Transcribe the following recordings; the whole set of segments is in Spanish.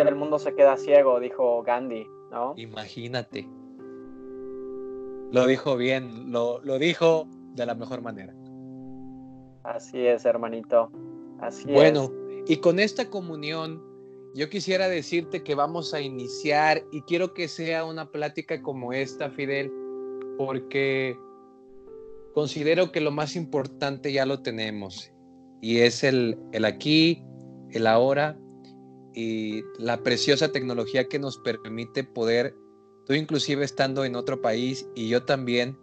ciega, el mundo se queda ciego, dijo Gandhi, ¿no? Imagínate. Lo dijo bien, lo, lo dijo de la mejor manera. Así es, hermanito. Así bueno, y con esta comunión, yo quisiera decirte que vamos a iniciar y quiero que sea una plática como esta, Fidel, porque considero que lo más importante ya lo tenemos y es el, el aquí, el ahora y la preciosa tecnología que nos permite poder, tú inclusive estando en otro país y yo también,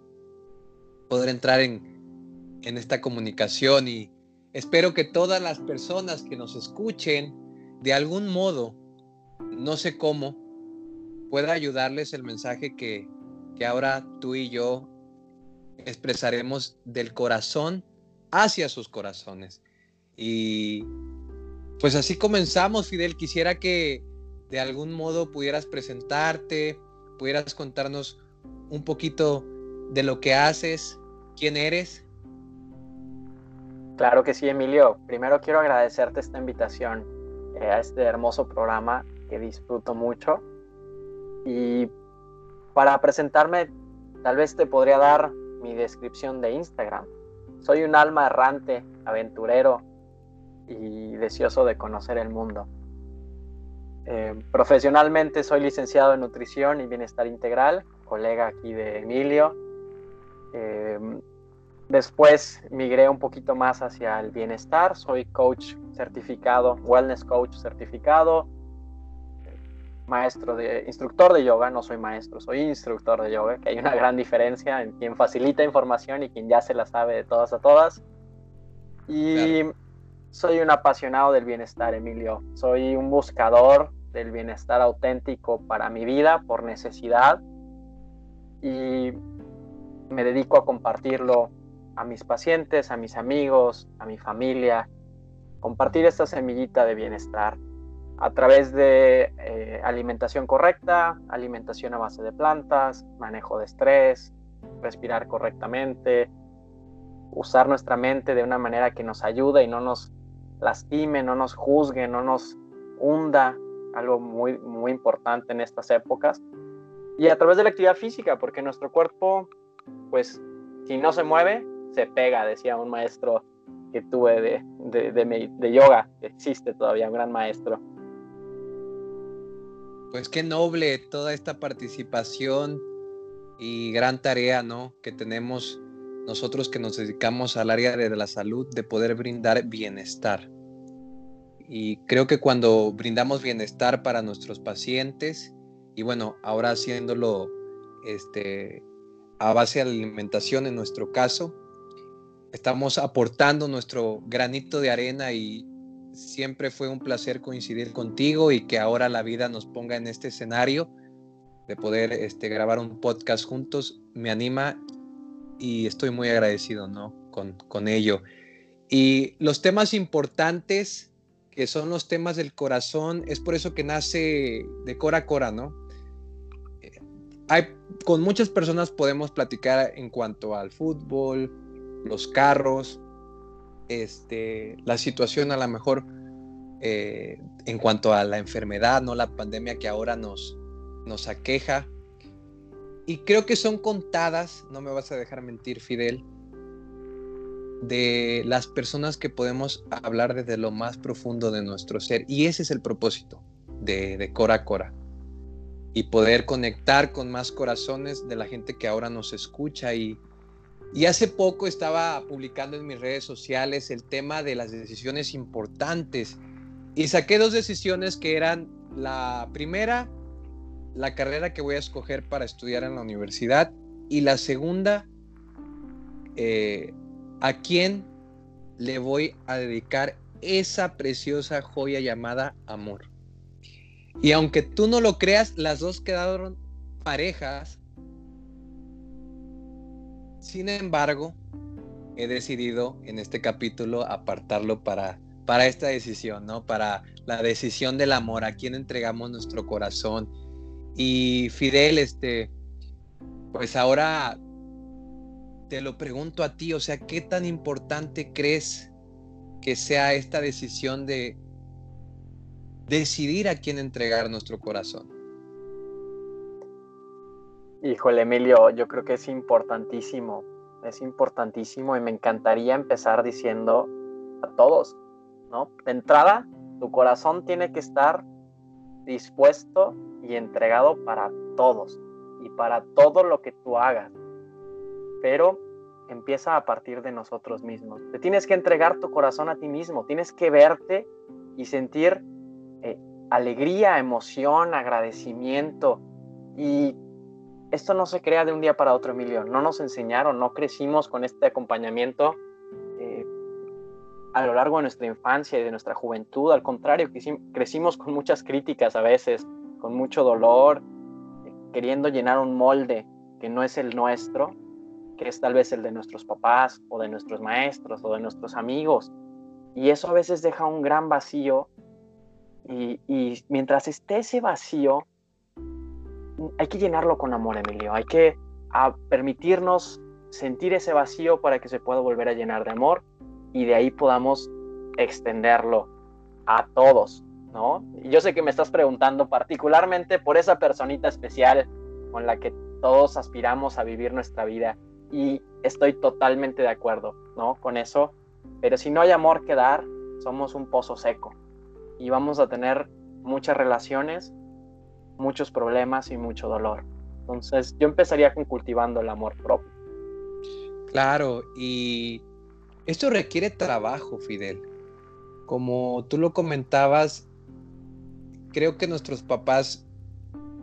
poder entrar en, en esta comunicación y espero que todas las personas que nos escuchen, de algún modo, no sé cómo, pueda ayudarles el mensaje que, que ahora tú y yo expresaremos del corazón hacia sus corazones. Y pues así comenzamos, Fidel. Quisiera que de algún modo pudieras presentarte, pudieras contarnos un poquito de lo que haces, quién eres. Claro que sí, Emilio. Primero quiero agradecerte esta invitación eh, a este hermoso programa que disfruto mucho. Y para presentarme, tal vez te podría dar mi descripción de Instagram. Soy un alma errante, aventurero y deseoso de conocer el mundo. Eh, profesionalmente soy licenciado en nutrición y bienestar integral, colega aquí de Emilio. Eh, después migré un poquito más hacia el bienestar, soy coach certificado, wellness coach certificado, maestro de instructor de yoga, no soy maestro, soy instructor de yoga, que hay una gran diferencia en quien facilita información y quien ya se la sabe de todas a todas. Y soy un apasionado del bienestar, Emilio. Soy un buscador del bienestar auténtico para mi vida por necesidad y me dedico a compartirlo a mis pacientes, a mis amigos, a mi familia, compartir esta semillita de bienestar a través de eh, alimentación correcta, alimentación a base de plantas, manejo de estrés, respirar correctamente, usar nuestra mente de una manera que nos ayude y no nos lastime, no nos juzgue, no nos hunda, algo muy, muy importante en estas épocas. Y a través de la actividad física, porque nuestro cuerpo, pues, si no se mueve, se pega, decía un maestro que tuve de, de, de, yoga, existe todavía, un gran maestro. Pues qué noble toda esta participación y gran tarea, ¿no? Que tenemos nosotros que nos dedicamos al área de la salud de poder brindar bienestar. Y creo que cuando brindamos bienestar para nuestros pacientes, y bueno, ahora haciéndolo este, a base de alimentación en nuestro caso, estamos aportando nuestro granito de arena y siempre fue un placer coincidir contigo y que ahora la vida nos ponga en este escenario de poder este, grabar un podcast juntos. Me anima y estoy muy agradecido ¿no? con, con ello. Y los temas importantes, que son los temas del corazón, es por eso que nace de Cora Cora, ¿no? Hay, con muchas personas podemos platicar en cuanto al fútbol, los carros, este, la situación a lo mejor eh, en cuanto a la enfermedad, ¿no? La pandemia que ahora nos, nos aqueja. Y creo que son contadas, no me vas a dejar mentir, Fidel, de las personas que podemos hablar desde lo más profundo de nuestro ser. Y ese es el propósito de, de Cora Cora. Y poder conectar con más corazones de la gente que ahora nos escucha y, y hace poco estaba publicando en mis redes sociales el tema de las decisiones importantes y saqué dos decisiones que eran la primera, la carrera que voy a escoger para estudiar en la universidad y la segunda, eh, a quién le voy a dedicar esa preciosa joya llamada amor. Y aunque tú no lo creas, las dos quedaron parejas sin embargo, he decidido en este capítulo apartarlo para, para esta decisión, ¿no? Para la decisión del amor, a quién entregamos nuestro corazón. Y Fidel, este, pues ahora te lo pregunto a ti, o sea, ¿qué tan importante crees que sea esta decisión de decidir a quién entregar nuestro corazón. Híjole, Emilio, yo creo que es importantísimo, es importantísimo y me encantaría empezar diciendo a todos, ¿no? De entrada, tu corazón tiene que estar dispuesto y entregado para todos y para todo lo que tú hagas. Pero empieza a partir de nosotros mismos. Te tienes que entregar tu corazón a ti mismo, tienes que verte y sentir eh, alegría, emoción, agradecimiento. Y esto no se crea de un día para otro, Emilio. No nos enseñaron, no crecimos con este acompañamiento eh, a lo largo de nuestra infancia y de nuestra juventud. Al contrario, crecimos con muchas críticas a veces, con mucho dolor, queriendo llenar un molde que no es el nuestro que es tal vez el de nuestros papás o de nuestros maestros o de nuestros amigos. Y eso a veces deja un gran vacío y, mientras esté ese vacío, hay que llenarlo con amor, Emilio. Hay que permitirnos sentir ese vacío para que se pueda volver a llenar de amor y de ahí podamos extenderlo a todos, ¿no? Y yo sé que me estás preguntando particularmente por esa personita especial con la que todos aspiramos a vivir nuestra vida y estoy totalmente de acuerdo, ¿no? Con eso. Pero si no hay amor que dar, somos un pozo seco y vamos a tener muchas relaciones, muchos problemas y mucho dolor. Entonces yo empezaría con cultivando el amor propio. Claro, y esto requiere trabajo, Fidel. Como tú lo comentabas, creo que nuestros papás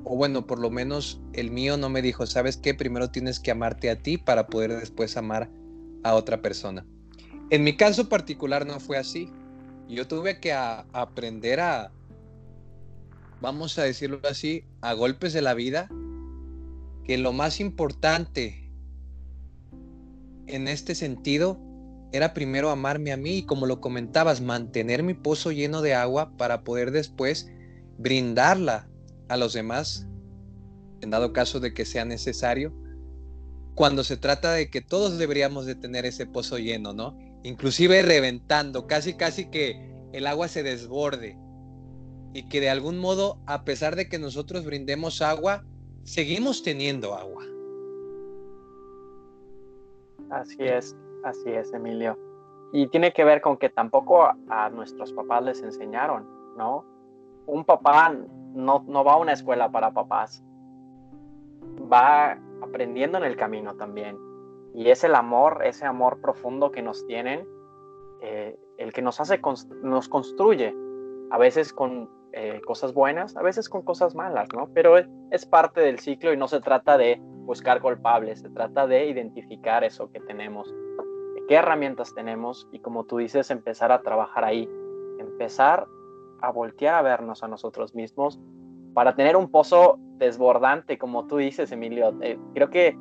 o bueno, por lo menos el mío no me dijo, ¿sabes qué? Primero tienes que amarte a ti para poder después amar a otra persona. En mi caso particular no fue así. Yo tuve que aprender a, vamos a decirlo así, a golpes de la vida, que lo más importante en este sentido era primero amarme a mí y como lo comentabas, mantener mi pozo lleno de agua para poder después brindarla a los demás, en dado caso de que sea necesario, cuando se trata de que todos deberíamos de tener ese pozo lleno, ¿no? Inclusive reventando, casi casi que el agua se desborde y que de algún modo, a pesar de que nosotros brindemos agua, seguimos teniendo agua. Así es, así es, Emilio. Y tiene que ver con que tampoco a, nuestros papás les enseñaron, ¿no? Un papá no, no va a una escuela para papás, va aprendiendo en el camino también. Y es el amor, ese amor profundo que nos tienen, eh, el que nos hace, nos construye, a veces con eh, cosas buenas, a veces con cosas malas, ¿no? Pero es, parte del ciclo y no se trata de buscar culpables, se trata de identificar eso que tenemos, qué herramientas tenemos y como tú dices, empezar a trabajar ahí, empezar a voltear a vernos a nosotros mismos para tener un pozo desbordante, como tú dices, Emilio. Eh, creo que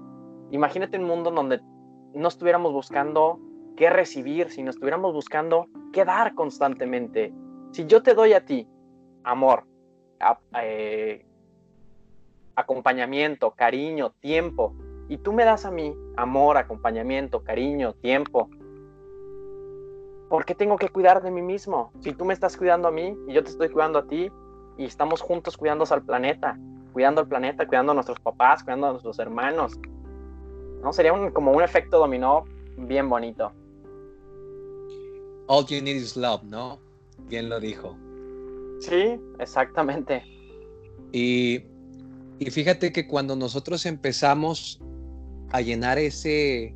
imagínate un mundo donde no estuviéramos buscando qué recibir, sino estuviéramos buscando qué dar constantemente. Si yo te doy a ti amor, eh, acompañamiento, cariño, tiempo, y tú me das a mí amor, acompañamiento, cariño, tiempo, ¿por qué tengo que cuidar de mí mismo? Si tú me estás cuidando a mí y yo te estoy cuidando a ti y estamos juntos cuidando al planeta, cuidando al planeta, cuidando a nuestros papás, cuidando a nuestros hermanos. ¿No? Sería como un efecto dominó bien bonito. All you need is love, ¿no? Bien lo dijo. Sí, exactamente. Y, y fíjate que cuando nosotros empezamos a llenar ese,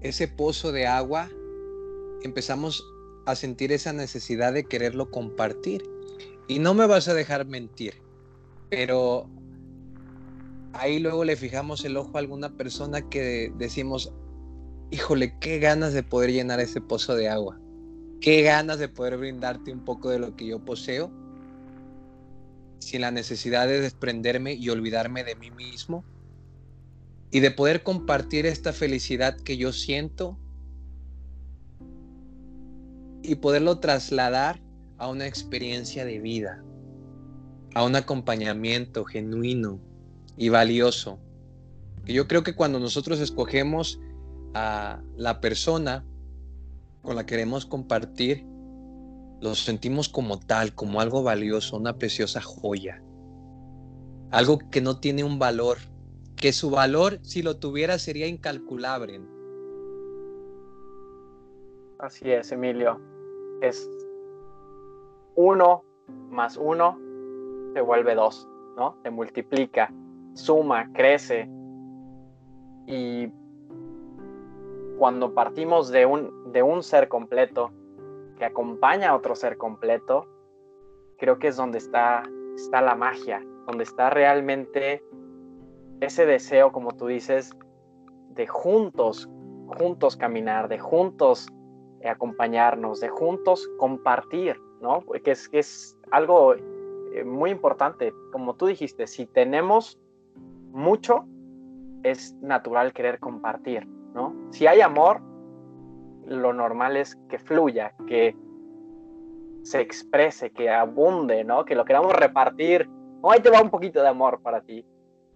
ese pozo de agua, empezamos a sentir esa necesidad de quererlo compartir. Y no me vas a dejar mentir, pero ahí luego le fijamos el ojo a alguna persona que decimos, híjole, qué ganas de poder llenar ese pozo de agua, qué ganas de poder brindarte un poco de lo que yo poseo, sin la necesidad de desprenderme y olvidarme de mí mismo, y de poder compartir esta felicidad que yo siento y poderlo trasladar a una experiencia de vida, a un acompañamiento genuino y valioso. yo creo que cuando nosotros escogemos a la persona con la que queremos compartir, lo sentimos como tal, como algo valioso, una preciosa joya. Algo que no tiene un valor, que su valor, si lo tuviera, sería incalculable. Así es, Emilio. Es uno más uno se vuelve dos, ¿no? Se multiplica, suma, crece. Y cuando partimos de un, de un ser completo que acompaña a otro ser completo, creo que es donde está, está la magia, donde está realmente ese deseo, como tú dices, de juntos, juntos caminar, de juntos acompañarnos, de juntos compartir, ¿no? Que es, es algo eh, muy importante. Como tú dijiste, si tenemos mucho, es natural querer compartir, ¿no? Si hay amor, lo normal es que fluya, que se exprese, que abunde, ¿no? Que lo queramos repartir. Oh, ahí te va un poquito de amor para ti.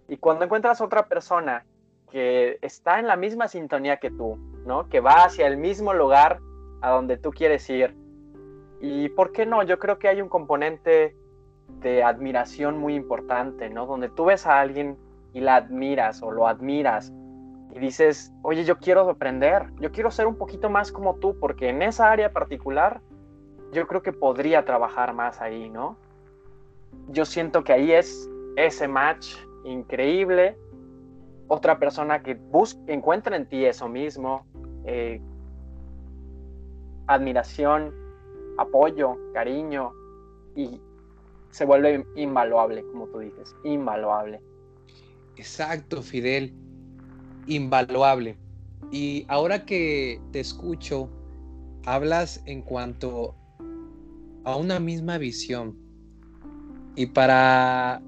Y cuando encuentras otra persona que está en la misma sintonía que tú, ¿no? Que va hacia el mismo lugar a donde tú quieres ir. Y por qué no, yo creo que hay un componente de admiración muy importante, ¿no? Donde tú ves a alguien y la admiras o lo admiras y dices, oye, yo quiero aprender, yo quiero ser un poquito más como tú, porque en esa área particular yo creo que podría trabajar más ahí, ¿no? Yo siento que ahí es ese match increíble, otra persona que busca, encuentra en ti eso mismo, eh, admiración, apoyo, cariño y se vuelve invaluable, como tú dices, invaluable. Exacto, Fidel, invaluable. Y ahora que te escucho, hablas en cuanto a una misma visión. Y para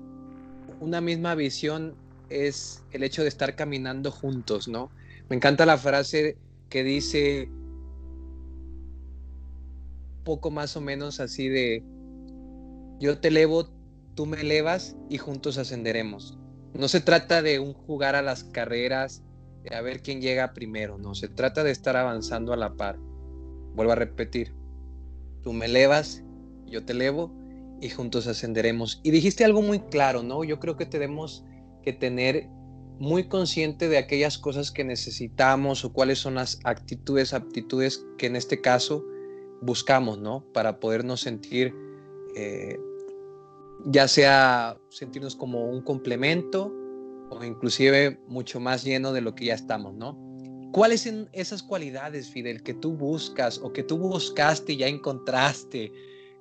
una misma visión es el hecho de estar caminando juntos, ¿no? Me encanta la frase que dice, poco más o menos así de, yo te elevo, tú me elevas y juntos ascenderemos. No se trata de un jugar a las carreras, de a ver quién llega primero, no, se trata de estar avanzando a la par. Vuelvo a repetir, tú me elevas, yo te elevo y juntos ascenderemos. Y dijiste algo muy claro, ¿no? Yo creo que tenemos que tener muy consciente de aquellas cosas que necesitamos o cuáles son las actitudes, aptitudes que en este caso buscamos, ¿no? Para podernos sentir, eh, ya sea sentirnos como un complemento o inclusive mucho más lleno de lo que ya estamos, ¿no? ¿Cuáles son esas cualidades, Fidel, que tú buscas o que tú buscaste y ya encontraste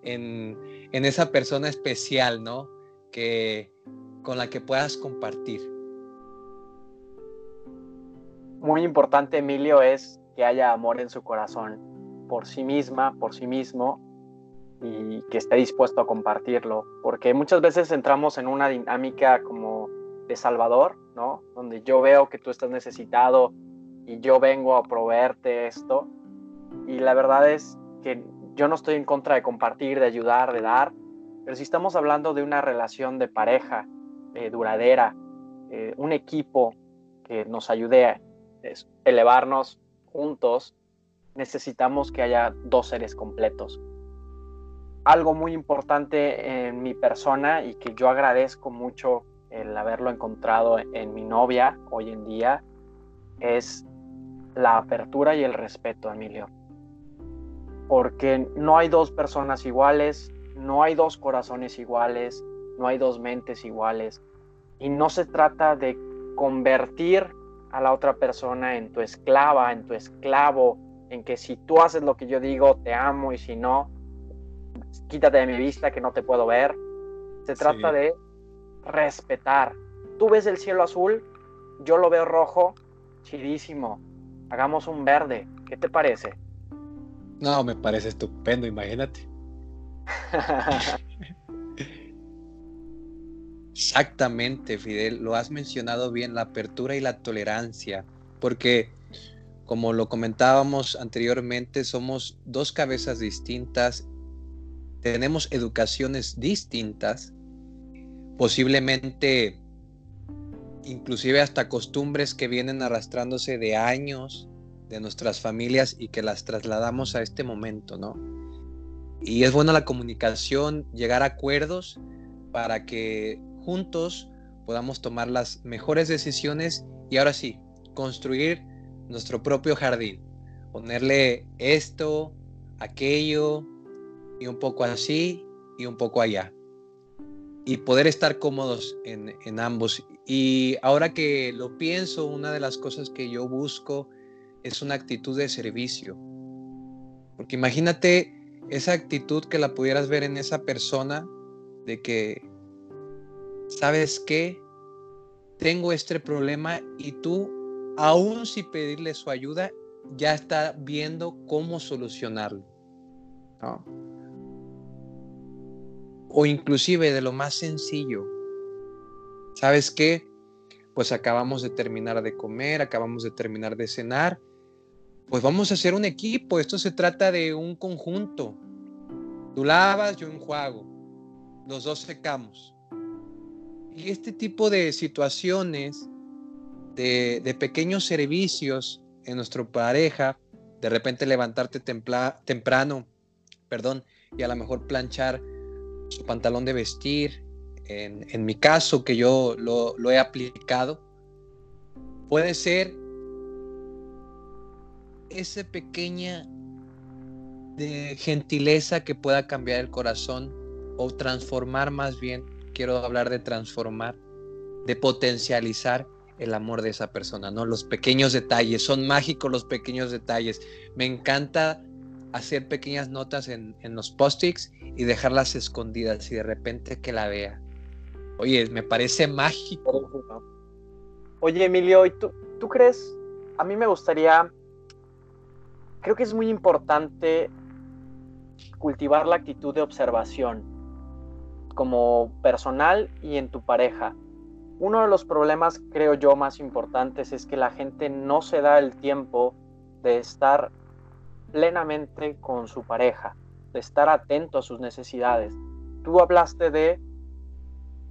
en, en esa persona especial, ¿no? Que, con la que puedas compartir. Muy importante, Emilio, es que haya amor en su corazón por sí misma, por sí mismo, y que esté dispuesto a compartirlo, porque muchas veces entramos en una dinámica como de Salvador, ¿no? Donde yo veo que tú estás necesitado y yo vengo a proveerte esto, y la verdad es que yo no estoy en contra de compartir, de ayudar, de dar, pero si estamos hablando de una relación de pareja eh, duradera, eh, un equipo que nos ayude a elevarnos juntos, necesitamos que haya dos seres completos. Algo muy importante en mi persona y que yo agradezco mucho el haberlo encontrado en mi novia hoy en día es la apertura y el respeto, Emilio. Porque no hay dos personas iguales, no hay dos corazones iguales, no hay dos mentes iguales. Y no se trata de convertir a la otra persona en tu esclava, en tu esclavo, en que si tú haces lo que yo digo, te amo y si no, quítate de mi vista que no te puedo ver. Se trata de respetar. Tú ves el cielo azul, yo lo veo rojo, chidísimo. Hagamos un verde. ¿Qué te parece? No, me parece estupendo, imagínate. Exactamente, Fidel, lo has mencionado bien, la apertura y la tolerancia, porque como lo comentábamos anteriormente, somos dos cabezas distintas, tenemos educaciones distintas, posiblemente inclusive hasta costumbres que vienen arrastrándose de años de nuestras familias y que las trasladamos a este momento, ¿no? Y es buena la comunicación, llegar a acuerdos para que juntos podamos tomar las mejores decisiones y ahora sí, construir nuestro propio jardín. Ponerle esto, aquello y un poco así y un poco allá. Y poder estar cómodos en, en ambos. Y ahora que lo pienso, una de las cosas que yo busco es una actitud de servicio. Porque imagínate esa actitud que la pudieras ver en esa persona de que, ¿sabes qué? Tengo este problema y tú, aún sin pedirle su ayuda, ya está viendo cómo solucionarlo. O inclusive de lo más sencillo. ¿Sabes qué? Pues acabamos de terminar de comer, acabamos de terminar de cenar pues vamos a hacer un equipo. Esto se trata de un conjunto. Tú lavas, yo enjuago. Los dos secamos. Y este tipo de situaciones, de, pequeños servicios en nuestra pareja, de repente levantarte temprano, perdón, y a lo mejor planchar su pantalón de vestir, en, mi caso que yo lo, lo he aplicado, puede ser esa pequeña de gentileza que pueda cambiar el corazón o transformar más bien, quiero hablar de transformar, de potencializar el amor de esa persona, ¿no? Los pequeños detalles, son mágicos los pequeños detalles. Me encanta hacer pequeñas notas en, los post-its y dejarlas escondidas y de repente que la vea. Oye, me parece mágico. Oye, Emilio, ¿y tú, tú crees? A mí me gustaría creo que es muy importante cultivar la actitud de observación como personal y en tu pareja. Uno de los problemas, creo yo, más importantes es que la gente no se da el tiempo de estar plenamente con su pareja, de estar atento a sus necesidades. Tú hablaste de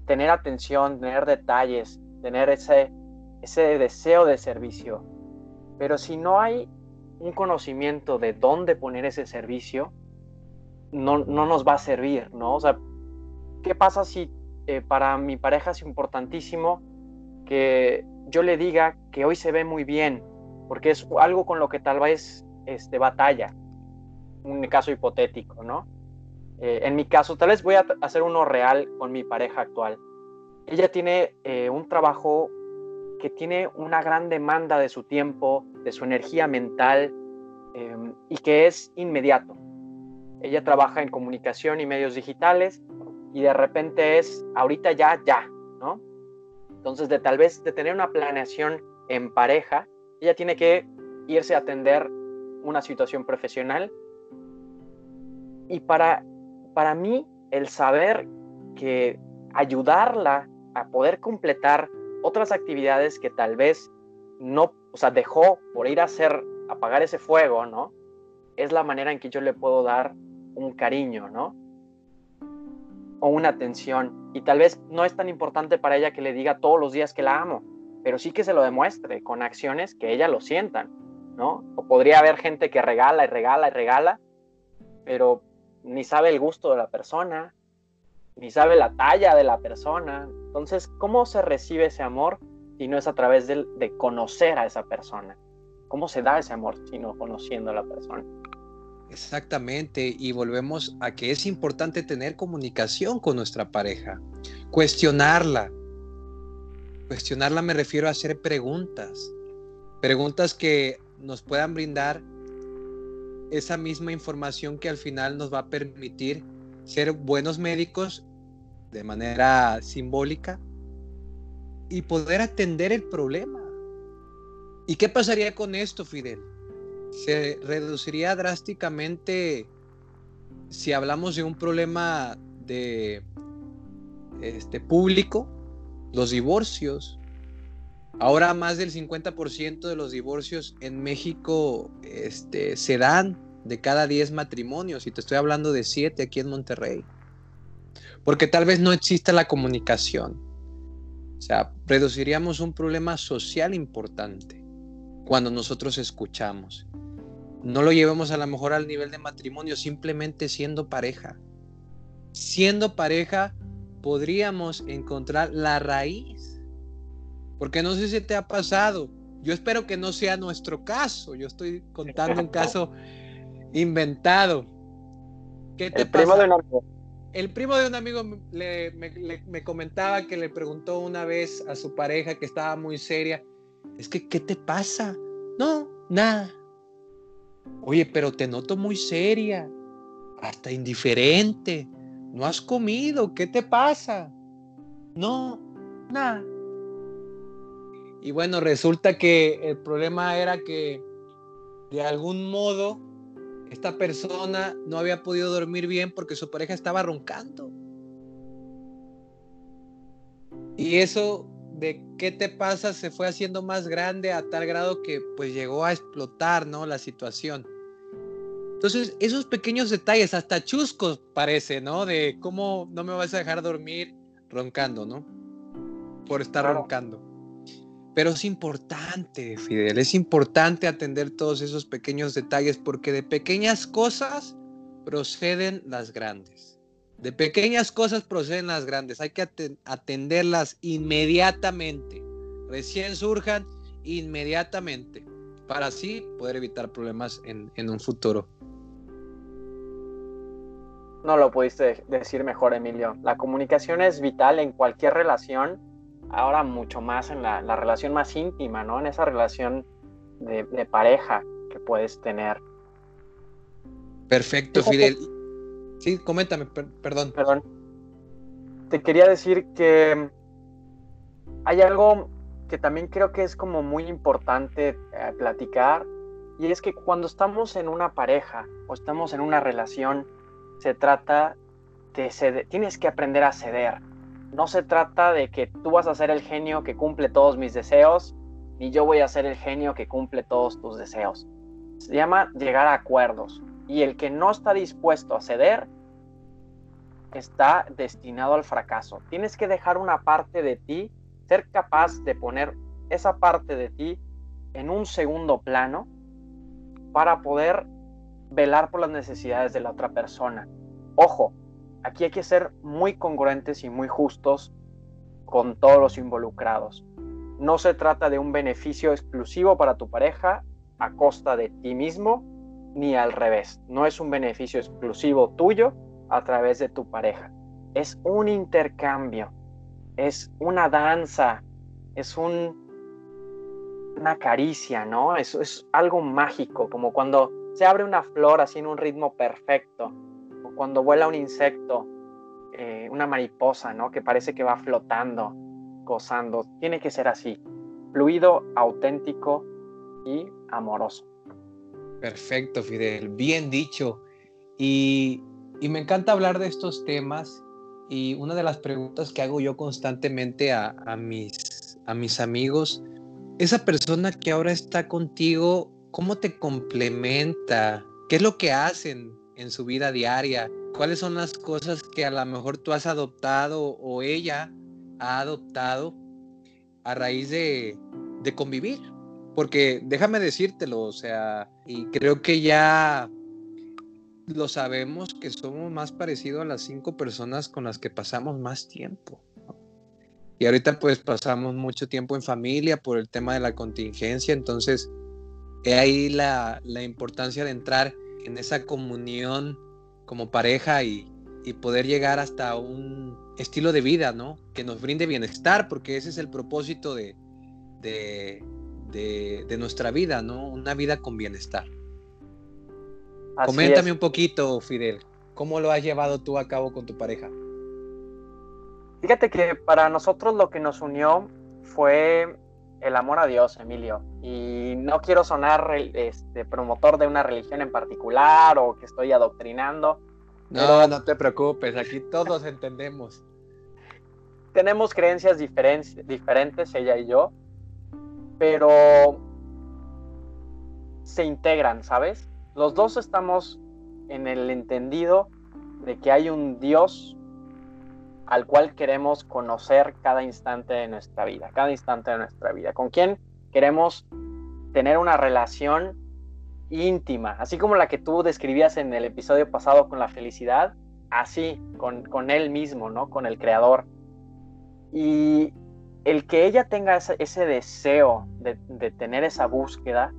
tener atención, tener detalles, tener ese, ese deseo de servicio. Pero si no hay un conocimiento de dónde poner ese servicio, no, nos va a servir, ¿no? O sea, ¿qué pasa si eh, para mi pareja es importantísimo que yo le diga que hoy se ve muy bien, porque es algo con lo que tal vez este, batalla, un caso hipotético, ¿no? Eh, en mi caso, tal vez voy a hacer uno real con mi pareja actual. Ella tiene eh, un trabajo que tiene una gran demanda de su tiempo, de su energía mental em, y que es inmediato. Ella trabaja en comunicación y medios digitales y de repente es ahorita ya, ya, ¿no? Entonces, de tal vez de tener una planeación en pareja, ella tiene que irse a atender una situación profesional. Y para, para mí, el saber que ayudarla a poder completar otras actividades que tal vez no, o sea, dejó por ir a hacer, apagar ese fuego, ¿no? Es la manera en que yo le puedo dar un cariño, ¿no? O una atención. Y tal vez no es tan importante para ella que le diga todos los días que la amo, pero sí que se lo demuestre con acciones que ella lo sientan, ¿no? O podría haber gente que regala y regala y regala, pero ni sabe el gusto de la persona, ni sabe la talla de la persona. Entonces, ¿cómo se recibe ese amor si no es a través de, conocer a esa persona? ¿Cómo se da ese amor si no conociendo a la persona? Exactamente, y volvemos a que es importante tener comunicación con nuestra pareja, cuestionarla. Cuestionarla me refiero a hacer preguntas, preguntas que nos puedan brindar esa misma información que al final nos va a permitir ser buenos médicos de manera simbólica y poder atender el problema. ¿Y qué pasaría con esto, Fidel? Se reduciría drásticamente si hablamos de un problema de este público, los divorcios. Ahora más del 50% de los divorcios en México este, se dan de cada 10 matrimonios y te estoy hablando de 7 aquí en Monterrey porque tal vez no exista la comunicación. O sea, reduciríamos un problema social importante cuando nosotros escuchamos. no lo llevemos a lo mejor al nivel de matrimonio, simplemente siendo pareja. Siendo pareja podríamos encontrar la raíz. Porque no sé si te ha pasado. Yo espero que no sea nuestro caso. Yo estoy contando un caso inventado. ¿Qué te El primo de un amigo. El primo de un amigo me, comentaba que le preguntó una vez a su pareja que estaba muy seria, es que, ¿qué te pasa? No, nada. Oye, pero te noto muy seria, hasta indiferente. No has comido, ¿qué te pasa? No, nada. Y bueno, resulta que el problema era que de algún modo esta persona no había podido dormir bien porque su pareja estaba roncando. Y eso de qué te pasa se fue haciendo más grande a tal grado que pues llegó a explotar, ¿no? La situación. Entonces, esos pequeños detalles, hasta chuscos parece, ¿no? De cómo no me vas a dejar dormir roncando, ¿no? Por estar roncando. Pero es importante, Fidel, es importante atender todos esos pequeños detalles porque de pequeñas cosas proceden las grandes. De pequeñas cosas proceden las grandes. Hay que atenderlas inmediatamente. Recién surjan inmediatamente para así poder evitar problemas en, en un futuro. No lo pudiste decir mejor, Emilio. La comunicación es vital en cualquier relación ahora mucho más en la, relación más íntima, ¿no? En esa relación de, pareja que puedes tener. Perfecto, Fidel. Sí, coméntame, perdón. Perdón. Te quería decir que hay algo que también creo que es como muy importante eh, platicar y es que cuando estamos en una pareja o estamos en una relación, se trata de ceder, tienes que aprender a ceder, no se trata de que tú vas a ser el genio que cumple todos mis deseos, ni yo voy a ser el genio que cumple todos tus deseos. Se llama llegar a acuerdos. Y el que no está dispuesto a ceder está destinado al fracaso. Tienes que dejar una parte de ti, ser capaz de poner esa parte de ti en un segundo plano para poder velar por las necesidades de la otra persona. Ojo, aquí hay que ser muy congruentes y muy justos con todos los involucrados. No se trata de un beneficio exclusivo para tu pareja a costa de ti mismo, ni al revés. No es un beneficio exclusivo tuyo a través de tu pareja. Es un intercambio, es una danza, es un, una caricia, ¿no? Eso es algo mágico, como cuando se abre una flor así en un ritmo perfecto cuando vuela un insecto, eh, una mariposa, ¿no? Que parece que va flotando, gozando. Tiene que ser así, fluido, auténtico y amoroso. Perfecto, Fidel, bien dicho. Y, me encanta hablar de estos temas y una de las preguntas que hago yo constantemente a, mis, amigos, esa persona que ahora está contigo, ¿cómo te complementa? ¿Qué es lo que hacen? en su vida diaria? ¿Cuáles son las cosas que a lo mejor tú has adoptado o ella ha adoptado a raíz de, convivir? Porque déjame decírtelo, o sea, y creo que ya lo sabemos que somos más parecidos a las cinco personas con las que pasamos más tiempo. Y ahorita pues pasamos mucho tiempo en familia por el tema de la contingencia, entonces he ahí la, la importancia de entrar en esa comunión como pareja y, poder llegar hasta un estilo de vida, ¿no? Que nos brinde bienestar, porque ese es el propósito de, nuestra vida, ¿no? Una vida con bienestar. Coméntame un poquito, Fidel, ¿cómo lo has llevado tú a cabo con tu pareja? Fíjate que para nosotros lo que nos unió fue el amor a Dios, Emilio. Y no quiero sonar este, promotor de una religión en particular o que estoy adoctrinando. No, no te preocupes, aquí todos entendemos. Tenemos creencias diferentes, ella y yo, pero se integran, ¿sabes? Los dos estamos en el entendido de que hay un Dios al cual queremos conocer cada instante de nuestra vida, cada instante de nuestra vida, con quién queremos tener una relación íntima, así como la que tú describías en el episodio pasado con la felicidad, así, con, con él mismo, ¿no? Con el creador. Y el que ella tenga ese, deseo de, tener esa búsqueda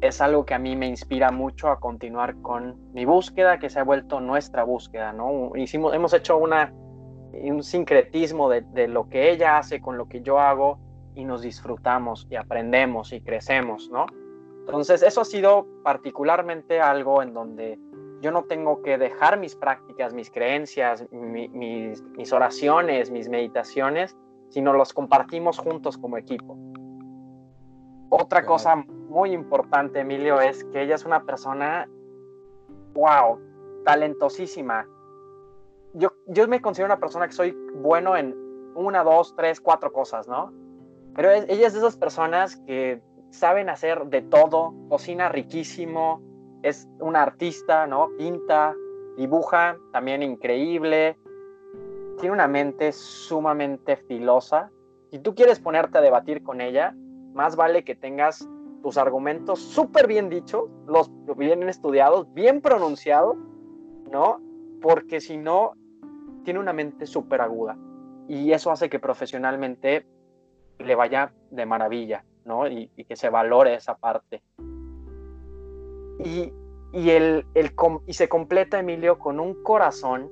es algo que a mí me inspira mucho a continuar con mi búsqueda, que se ha vuelto nuestra búsqueda, ¿no? Hicimos, hemos hecho una, un sincretismo de lo que ella hace con lo que yo hago y nos disfrutamos y aprendemos y crecemos, ¿no? Entonces, eso ha sido particularmente algo en donde yo no tengo que dejar mis prácticas, mis creencias, mis, oraciones, mis meditaciones, sino los compartimos juntos como equipo. Otra cosa muy importante, Emilio, es que ella es una persona, wow, talentosísima. Yo, yo me considero una persona que soy bueno en una, dos, tres, cuatro cosas, ¿no? Pero ella es de esas personas que saben hacer de todo, cocina riquísimo, es una artista, ¿no? Pinta, dibuja, también increíble, tiene una mente sumamente filosa. Si tú quieres ponerte a debatir con ella, más vale que tengas tus argumentos súper bien dichos, los bien estudiados, bien pronunciados, ¿no? Porque si no, tiene una mente súper aguda. Y eso hace que profesionalmente le vaya de maravilla, ¿no? Y, y que se valore esa parte. Y, y, el, el, y se completa Emilio con un corazón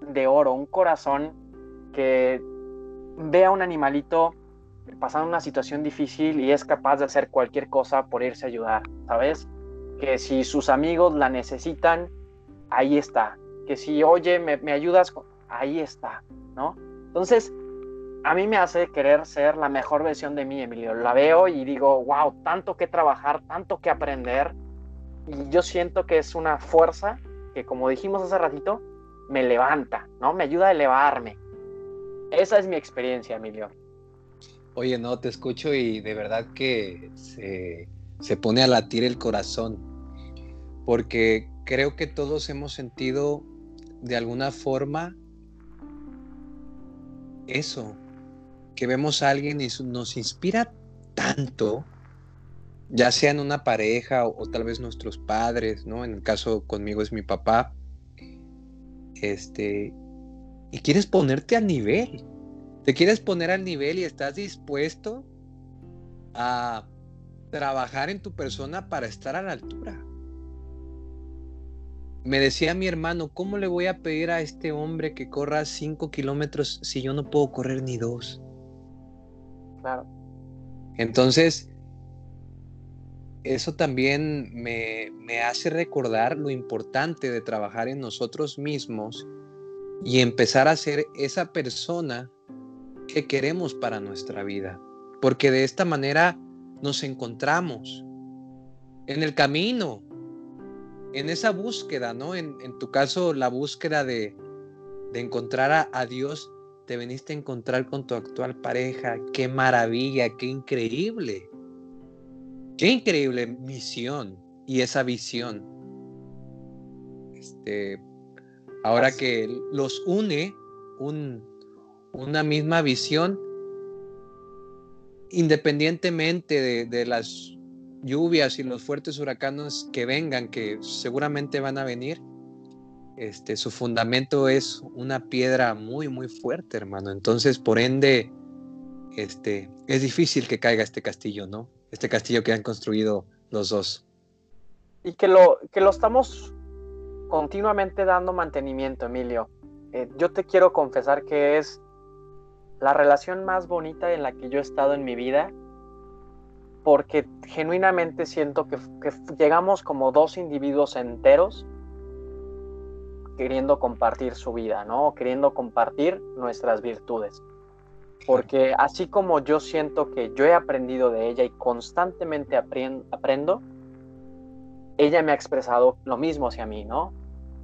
de oro, un corazón que ve a un animalito pasando una situación difícil y es capaz de hacer cualquier cosa por irse a ayudar, ¿sabes? Que si sus amigos la necesitan, ahí está. Que si, oye, me, me ayudas, ahí está, ¿no? Entonces, a mí me hace querer ser la mejor versión de mí, Emilio. La veo y digo, wow, tanto que trabajar, tanto que aprender, y yo siento que es una fuerza que, como dijimos hace ratito, me levanta, ¿no? Me ayuda a elevarme. Esa es mi experiencia, Emilio. Oye, no, te escucho y de verdad que se, se pone a latir el corazón, porque creo que todos hemos sentido de alguna forma eso, que vemos a alguien y nos inspira tanto ya sea en una pareja o, tal vez nuestros padres, ¿no? En el caso conmigo es mi papá. Este, y quieres ponerte al nivel. Te quieres poner al nivel y estás dispuesto a trabajar en tu persona para estar a la altura. Me decía mi hermano, ¿cómo le voy a pedir a este hombre que corra cinco kilómetros si yo no puedo correr ni dos? Claro. Entonces, eso también me, hace recordar lo importante de trabajar en nosotros mismos y empezar a ser esa persona que queremos para nuestra vida. Porque de esta manera nos encontramos en el camino, en esa búsqueda, ¿no? En, tu caso, la búsqueda de, encontrar a, a, Dios, te veniste a encontrar con tu actual pareja. Qué maravilla, qué increíble. Qué increíble misión y esa visión. Este, ahora que los une una misma visión, independientemente de, las lluvias y los fuertes huracanes que vengan, que seguramente van a venir, este, su fundamento es una piedra muy, muy fuerte, hermano. Entonces, por ende, este, es difícil que caiga este castillo, ¿no? Este castillo que han construido los dos. Y que lo, que lo estamos continuamente dando mantenimiento, Emilio. Eh, yo te quiero confesar que es la relación más bonita en la que yo he estado en mi vida, porque genuinamente siento que, que llegamos como dos individuos enteros queriendo compartir su vida, ¿no? Queriendo compartir nuestras virtudes porque así como yo siento que yo he aprendido de ella y constantemente aprendo, ella me ha expresado lo mismo hacia mí, ¿no?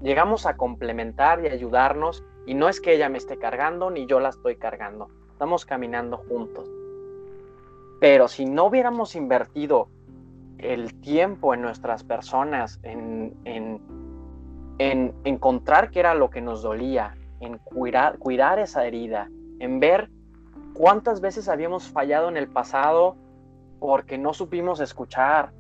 Llegamos a complementar y ayudarnos y no es que ella me esté cargando ni yo la estoy cargando, estamos caminando juntos. Pero si no hubiéramos invertido el tiempo en nuestras personas, en, en, en encontrar qué era lo que nos dolía, en cuidar, cuidar esa herida, en ver ¿Cuántas veces habíamos fallado en el pasado porque no supimos escuchar?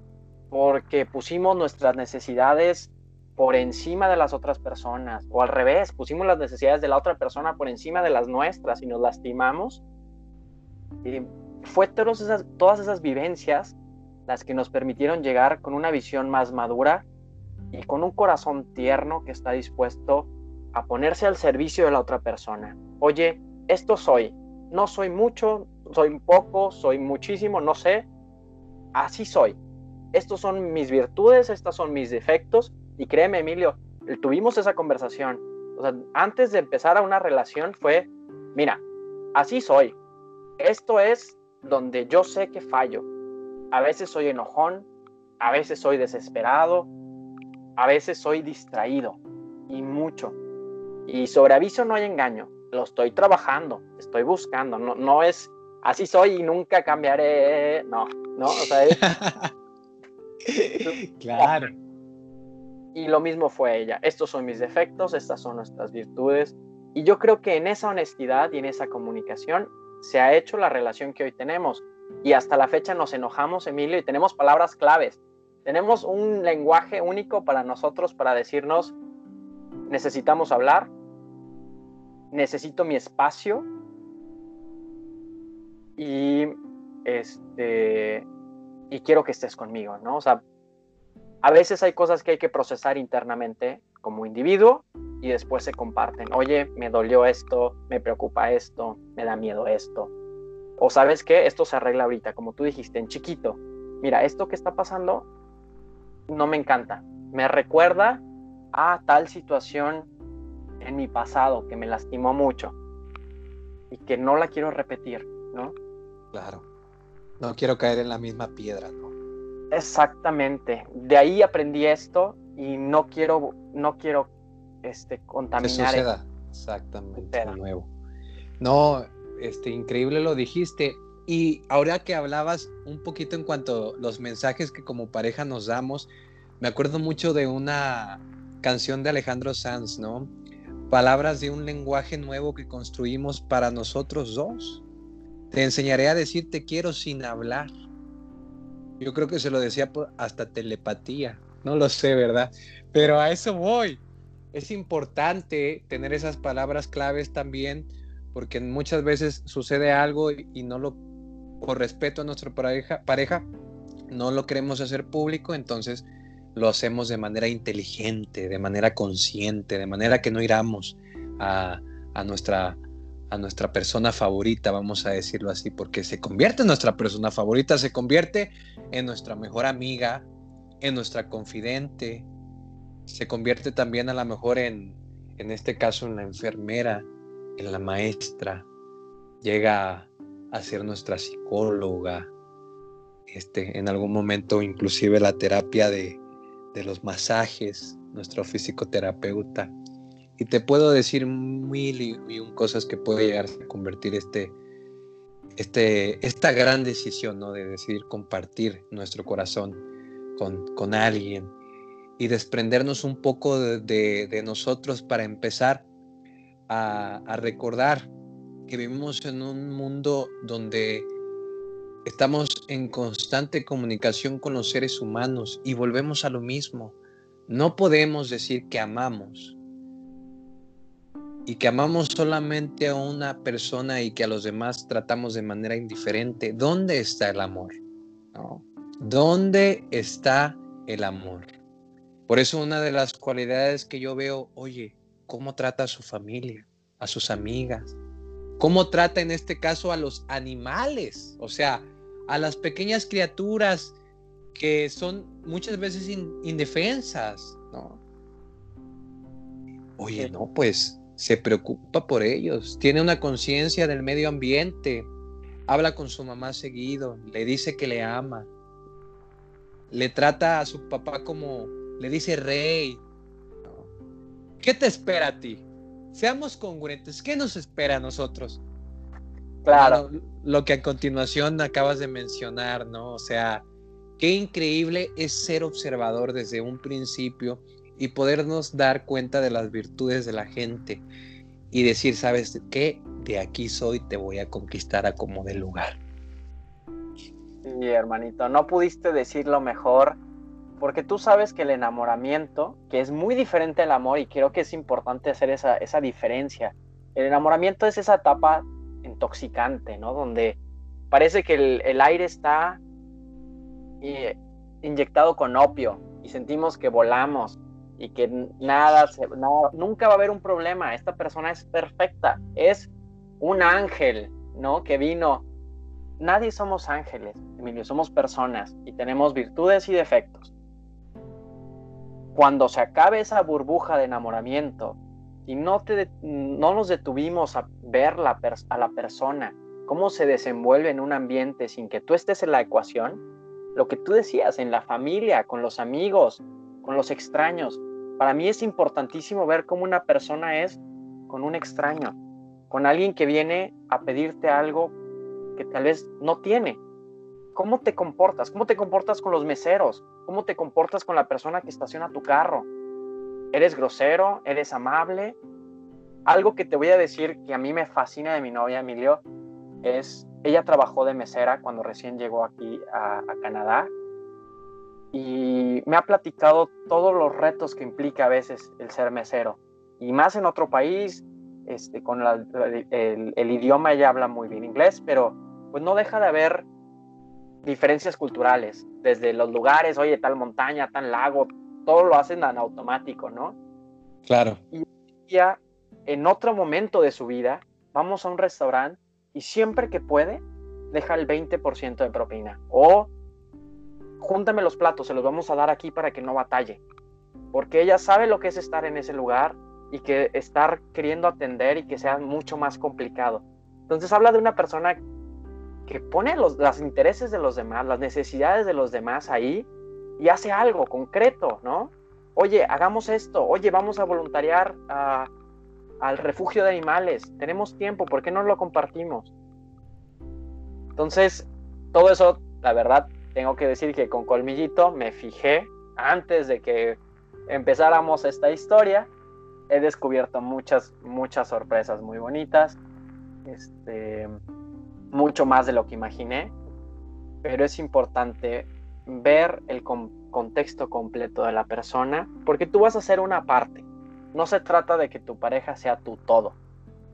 porque pusimos nuestras necesidades por encima de las otras personas, o al revés, pusimos las necesidades de la otra persona por encima de las nuestras y nos lastimamos. Y fue todas esas, todas esas vivencias las que nos permitieron llegar con una visión más madura y con un corazón tierno que está dispuesto a ponerse al servicio de la otra persona. Oye, esto soy, no soy mucho, soy poco, soy muchísimo, no sé, así soy. Estos son mis virtudes, estos son mis defectos y créeme, Emilio, tuvimos esa conversación. O sea, antes de empezar a una relación fue, mira, así soy. Esto es donde yo sé que fallo. A veces soy enojón, a veces soy desesperado, a veces soy distraído y mucho. Y sobre aviso no hay engaño. Lo estoy trabajando, estoy buscando. No, no es así soy y nunca cambiaré. No, no, o sea, claro. Y lo mismo fue ella. Estos son mis defectos, estas son nuestras virtudes. Y yo creo que en esa honestidad y en esa comunicación se ha hecho la relación que hoy tenemos. Y hasta la fecha nos enojamos, Emilio, y tenemos palabras claves. Tenemos un lenguaje único para nosotros para decirnos, necesitamos hablar, necesito mi espacio y este y quiero que estés conmigo, ¿no? O sea, a veces hay cosas que hay que procesar internamente como individuo y después se comparten. Oye, me dolió esto, me preocupa esto, me da miedo esto. O sabes qué, esto se arregla ahorita, como tú dijiste, en chiquito. Mira, esto que está pasando no me encanta. Me recuerda a tal situación en mi pasado que me lastimó mucho y que no la quiero repetir, ¿no? Claro. No quiero caer en la misma piedra, ¿no? Exactamente. De ahí aprendí esto y no quiero, no quiero este, contaminar. Que suceda. Exactamente, de nuevo. No, este, increíble lo dijiste. Y ahora que hablabas un poquito en cuanto a los mensajes que como pareja nos damos, me acuerdo mucho de una canción de Alejandro Sanz, ¿no? Palabras de un lenguaje nuevo que construimos para nosotros dos. Te enseñaré a decir te quiero sin hablar. Yo creo que se lo decía hasta telepatía, no lo sé, ¿verdad? Pero a eso voy. Es importante tener esas palabras claves también, porque muchas veces sucede algo y, no lo, por respeto a nuestra pareja, pareja, no lo queremos hacer público, entonces lo hacemos de manera inteligente, de manera consciente, de manera que no iramos a, a nuestra a nuestra persona favorita, vamos a decirlo así, porque se convierte en nuestra persona favorita, se convierte en nuestra mejor amiga, en nuestra confidente, se convierte también a lo mejor en, en este caso, en la enfermera, en la maestra, llega a ser nuestra psicóloga, este, en algún momento inclusive la terapia de, de los masajes, nuestro fisioterapeuta. Y te puedo decir mil y, un cosas que puede llegar a convertir este, este, esta gran decisión, ¿no? De decidir compartir nuestro corazón con, con alguien y desprendernos un poco de, de, nosotros para empezar a, recordar que vivimos en un mundo donde estamos en constante comunicación con los seres humanos y volvemos a lo mismo. No podemos decir que amamos y que amamos solamente a una persona y que a los demás tratamos de manera indiferente, ¿dónde está el amor? ¿Dónde está el amor? Por eso una de las cualidades que yo veo, oye, ¿cómo trata a su familia, a sus amigas? ¿Cómo trata en este caso a los animales? O sea, a las pequeñas criaturas que son muchas veces indefensas, ¿no? Oye, no, pues se preocupa por ellos, tiene una conciencia del medio ambiente, habla con su mamá seguido, le dice que le ama, le trata a su papá como, le dice rey. ¿Qué te espera a ti? Seamos congruentes, ¿qué nos espera a nosotros? Claro. lo que a continuación acabas de mencionar, ¿no? O sea, qué increíble es ser observador desde un principio y podernos dar cuenta de las virtudes de la gente y decir, ¿sabes qué? De aquí soy, te voy a conquistar a como de lugar. Sí, hermanito, no pudiste decirlo mejor porque tú sabes que el enamoramiento, que es muy diferente al amor, y creo que es importante hacer esa, esa diferencia, el enamoramiento es esa etapa intoxicante, ¿no? Donde parece que el, aire está eh, inyectado con opio y sentimos que volamos y que nada, nunca va a haber un problema. Esta persona es perfecta, es un ángel, ¿no? Que vino. Nadie somos ángeles, Emilio, somos personas y tenemos virtudes y defectos. Cuando se acabe esa burbuja de enamoramiento y no, te, no nos detuvimos a ver a la persona, cómo se desenvuelve en un ambiente sin que tú estés en la ecuación, lo que tú decías, en la familia, con los amigos, con los extraños. Para mí es importantísimo ver cómo una persona es con un extraño, con alguien que viene a pedirte algo que tal vez no tiene. ¿Cómo te comportas? ¿Cómo te comportas con los meseros? ¿Cómo te comportas con la persona que estaciona tu carro? ¿Eres grosero? ¿Eres amable? Algo que te voy a decir que a mí me fascina de mi novia Emilio es, ella trabajó de mesera cuando recién llegó aquí a, Canadá y me ha platicado todos los retos que implica a veces el ser mesero. Y más en otro país, este, con el, idioma ella habla muy bien inglés, pero pues no deja de haber diferencias culturales, desde los lugares, oye, tal montaña, tal lago, todo lo hacen en automático, ¿no? Claro. Y ya en otro momento de su vida, vamos a un restaurante y siempre que puede, deja el 20% de propina. O júntame los platos, se los vamos a dar aquí para que no batalle. Porque ella sabe lo que es estar en ese lugar y que estar queriendo atender y que sea mucho más complicado. Entonces habla de una persona que pone los, los intereses de los demás, las necesidades de los demás ahí y hace algo concreto, ¿no? Oye, hagamos esto, oye, vamos a voluntariar al refugio de animales. Tenemos tiempo, ¿por qué no lo compartimos? Entonces, todo eso, la verdad, tengo que decir que con Colmillito me fijé antes de que empezáramos esta historia. He descubierto muchas, muchas sorpresas muy bonitas. Este, mucho más de lo que imaginé. Pero es importante ver el contexto completo de la persona, porque tú vas a ser una parte no se trata de que tu pareja sea tu todo,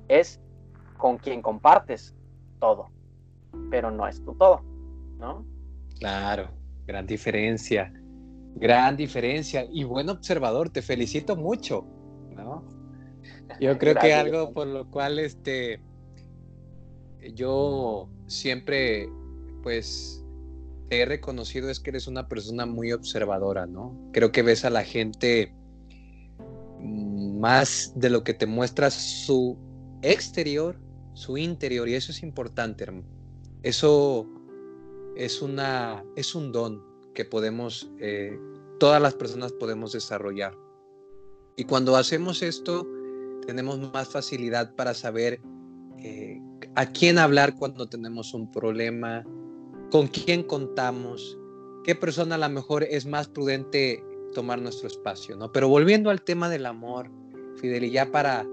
es con quien compartes todo, pero no es tu todo, ¿no? Claro, gran diferencia, gran diferencia y buen observador, te felicito mucho, ¿no? Yo creo que algo por lo cual este yo siempre pues te he reconocido es que eres una persona muy observadora, ¿no? Creo que ves a la gente más de lo que te muestra su exterior, su interior, y eso es importante, hermano. Eso es, una, es un don que podemos, eh, todas las personas podemos desarrollar. Y cuando hacemos esto, tenemos más facilidad para saber eh, a quién hablar cuando tenemos un problema, con quién contamos, qué persona a lo mejor es más prudente tomar nuestro espacio, ¿no? Pero volviendo al tema del amor, Fidel, y ya para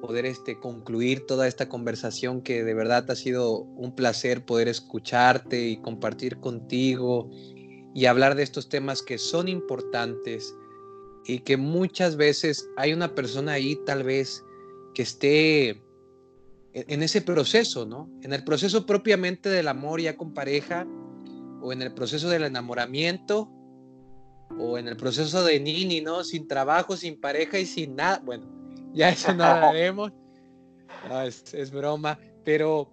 poder este, concluir toda esta conversación que de verdad ha sido un placer poder escucharte y compartir contigo y hablar de estos temas que son importantes y que muchas veces hay una persona ahí tal vez que esté en ese proceso, ¿no? En el proceso propiamente del amor ya con pareja o en el proceso del enamoramiento o en el proceso de Nini, ¿no? Sin trabajo, sin pareja y sin nada. Bueno, ya eso no haremos. No, es, es broma. Pero,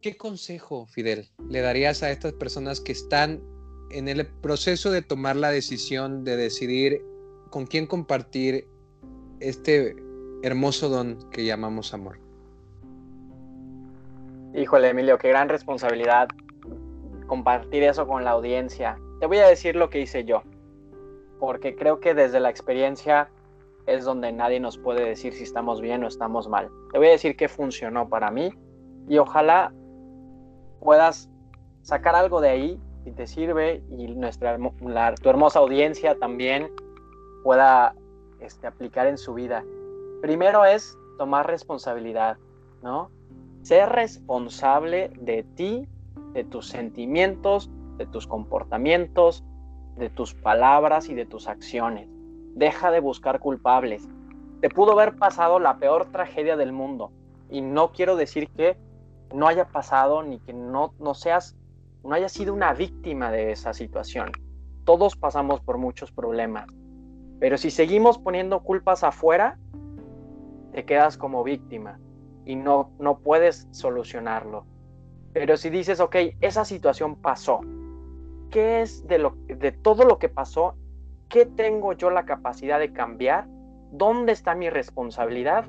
¿qué consejo, Fidel, le darías a estas personas que están en el proceso de tomar la decisión de decidir con quién compartir este hermoso don que llamamos amor? Híjole, Emilio, qué gran responsabilidad compartir eso con la audiencia. Te voy a decir lo que hice yo, porque creo que desde la experiencia es donde nadie nos puede decir si estamos bien o estamos mal. Te voy a decir qué funcionó para mí y ojalá puedas sacar algo de ahí si te sirve y nuestra, tu hermosa audiencia también pueda este, aplicar en su vida. Primero es tomar responsabilidad, ¿no? Ser responsable de ti, de tus sentimientos, de tus comportamientos, de tus palabras y de tus acciones. Deja de buscar culpables. Te pudo haber pasado la peor tragedia del mundo. Y no quiero decir que no haya pasado ni que no, no seas, no hayas sido una víctima de esa situación. Todos pasamos por muchos problemas. Pero si seguimos poniendo culpas afuera, te quedas como víctima y no, no puedes solucionarlo. Pero si dices, ok, esa situación pasó, ¿qué es de, lo, de todo lo que pasó? ¿Qué tengo yo la capacidad de cambiar? ¿Dónde está mi responsabilidad?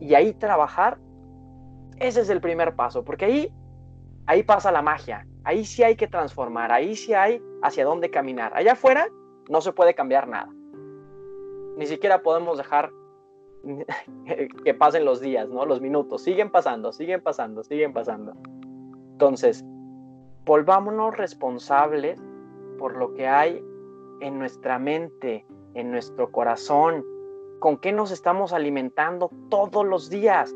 Y ahí trabajar, ese es el primer paso, porque ahí, ahí pasa la magia, ahí sí hay que transformar, ahí sí hay hacia dónde caminar. Allá afuera no se puede cambiar nada. Ni siquiera podemos dejar que pasen los días, ¿no? Los minutos, siguen pasando, siguen pasando, siguen pasando. Entonces, volvámonos responsables por lo que hay en nuestra mente, en nuestro corazón, con qué nos estamos alimentando todos los días.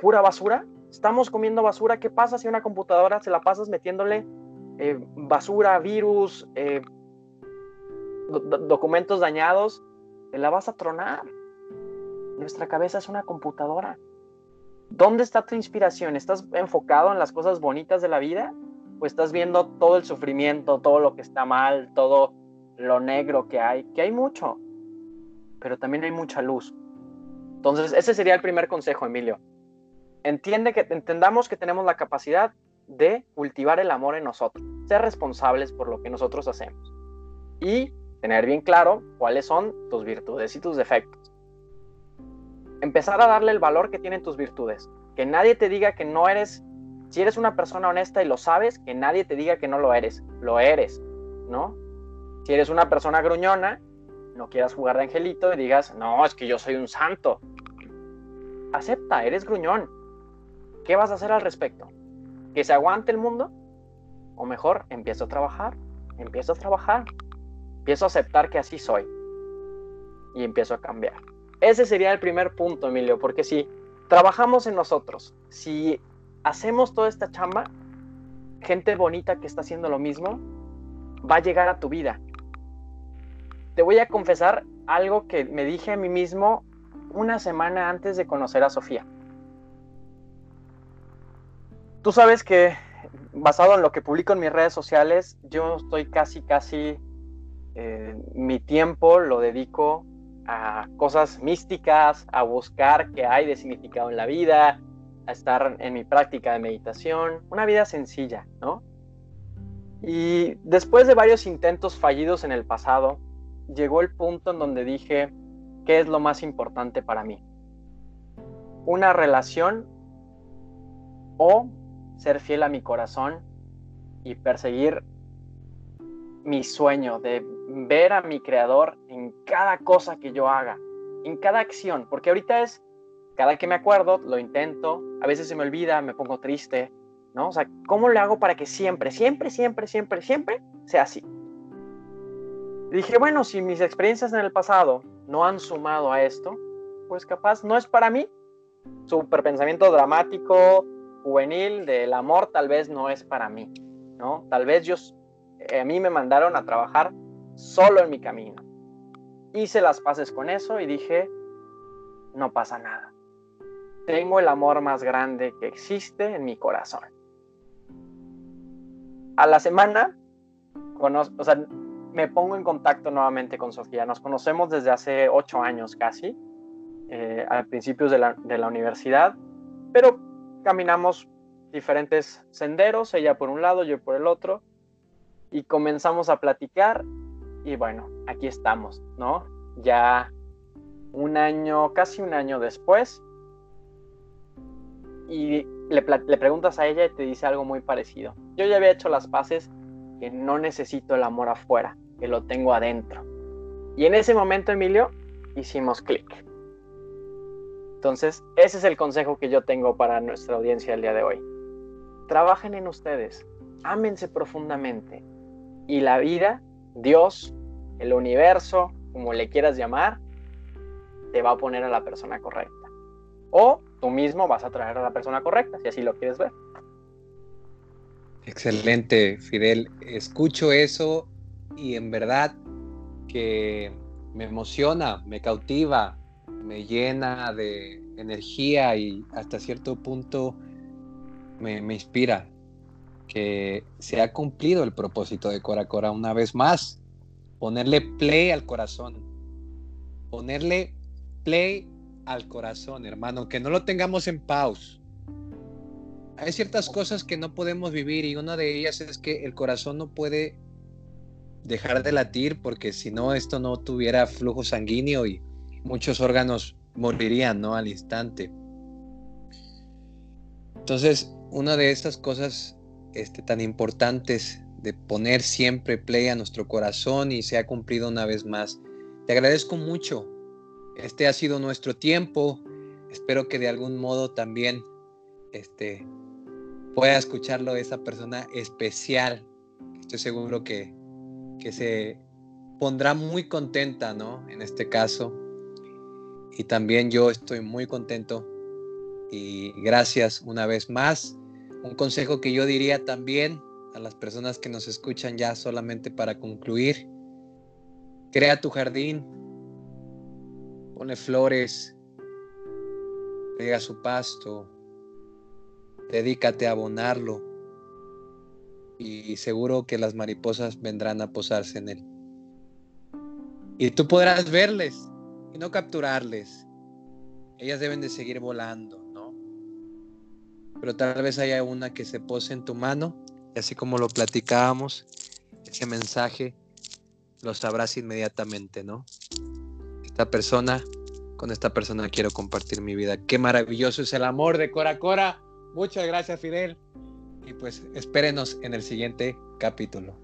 ¿Pura basura? ¿Estamos comiendo basura? ¿Qué pasa si una computadora se la pasas metiéndole eh, basura, virus, eh, documentos dañados? Te la vas a tronar. Nuestra cabeza es una computadora. ¿Dónde está tu inspiración? ¿Estás enfocado en las cosas bonitas de la vida? ¿O estás viendo todo el sufrimiento, todo lo que está mal, todo lo negro que hay? Que hay mucho, pero también hay mucha luz. Entonces, ese sería el primer consejo, Emilio. Entiende que entendamos que tenemos la capacidad de cultivar el amor en nosotros, ser responsables por lo que nosotros hacemos y tener bien claro cuáles son tus virtudes y tus defectos empezar a darle el valor que tienen tus virtudes. Que nadie te diga que no eres, si eres una persona honesta y lo sabes, que nadie te diga que no lo eres. Lo eres, ¿no? Si eres una persona gruñona, no quieras jugar de angelito y digas, no, es que yo soy un santo. Acepta, eres gruñón. ¿Qué vas a hacer al respecto? ¿Que se aguante el mundo? O mejor, empiezo a trabajar, empiezo a trabajar, empiezo a aceptar que así soy y empiezo a cambiar. Ese sería el primer punto, Emilio, porque si trabajamos en nosotros, si hacemos toda esta chamba, gente bonita que está haciendo lo mismo va a llegar a tu vida. Te voy a confesar algo que me dije a mí mismo una semana antes de conocer a Sofía. Tú sabes que basado en lo que publico en mis redes sociales, yo estoy casi, casi, eh, mi tiempo lo dedico a cosas místicas, a buscar qué hay de significado en la vida, a estar en mi práctica de meditación, una vida sencilla, ¿no? Y después de varios intentos fallidos en el pasado, llegó el punto en donde dije, ¿qué es lo más importante para mí? ¿Una relación o ser fiel a mi corazón y perseguir mi sueño de ver a mi creador en cada cosa que yo haga, en cada acción, porque ahorita es, cada que me acuerdo, lo intento, a veces se me olvida, me pongo triste, ¿no? O sea, ¿cómo le hago para que siempre, siempre, siempre, siempre, siempre sea así? dije, bueno, si mis experiencias en el pasado no han sumado a esto, pues capaz no es para mí. Super pensamiento dramático, juvenil, del amor, tal vez no es para mí, ¿no? Tal vez yo, eh, a mí me mandaron a trabajar solo en mi camino. Hice las paces con eso y dije, no pasa nada. Tengo el amor más grande que existe en mi corazón. A la semana, o sea, me pongo en contacto nuevamente con Sofía. Nos conocemos desde hace ocho años casi, eh, a principios de la, de la universidad, pero caminamos diferentes senderos, ella por un lado, yo por el otro, y comenzamos a platicar y bueno, aquí estamos, ¿no? Ya un año, casi un año después, y le, preguntas a ella y te dice algo muy parecido. Yo ya había hecho las paces que no necesito el amor afuera, que lo tengo adentro. Y en ese momento, Emilio, hicimos clic. Entonces, ese es el consejo que yo tengo para nuestra audiencia el día de hoy. Trabajen en ustedes, ámense profundamente y la vida Dios, el universo, como le quieras llamar, te va a poner a la persona correcta. O tú mismo vas a traer a la persona correcta, si así lo quieres ver. Excelente, Fidel. Escucho eso y en verdad que me emociona, me cautiva, me llena de energía y hasta cierto punto me, inspira que se ha cumplido el propósito de Cora Cora una vez más. Ponerle play al corazón. Ponerle play al corazón, hermano. Que no lo tengamos en pause. Hay ciertas cosas que no podemos vivir y una de ellas es que el corazón no puede dejar de latir porque si no esto no tuviera flujo sanguíneo y muchos órganos morirían, ¿no? Al instante. Entonces, una de estas cosas este, tan importantes de poner siempre play a nuestro corazón y se ha cumplido una vez más. Te agradezco mucho. Este ha sido nuestro tiempo. Espero que de algún modo también este, pueda escucharlo esa persona especial. Estoy seguro que que se pondrá muy contenta, ¿no? En este caso. Y también yo estoy muy contento y gracias una vez más. Un consejo que yo diría también a las personas que nos escuchan ya solamente para concluir. Crea tu jardín, pone flores, pega su pasto, dedícate a abonarlo, y seguro que las mariposas vendrán a posarse en él. Y tú podrás verles y no capturarles. Ellas deben de seguir volando. Pero tal vez haya una que se pose en tu mano y así como lo platicábamos, ese mensaje lo sabrás inmediatamente, ¿no? Esta persona, con esta persona quiero compartir mi vida. Qué maravilloso es el amor de Cora Cora. Muchas gracias, Fidel y pues espérenos en el siguiente capítulo.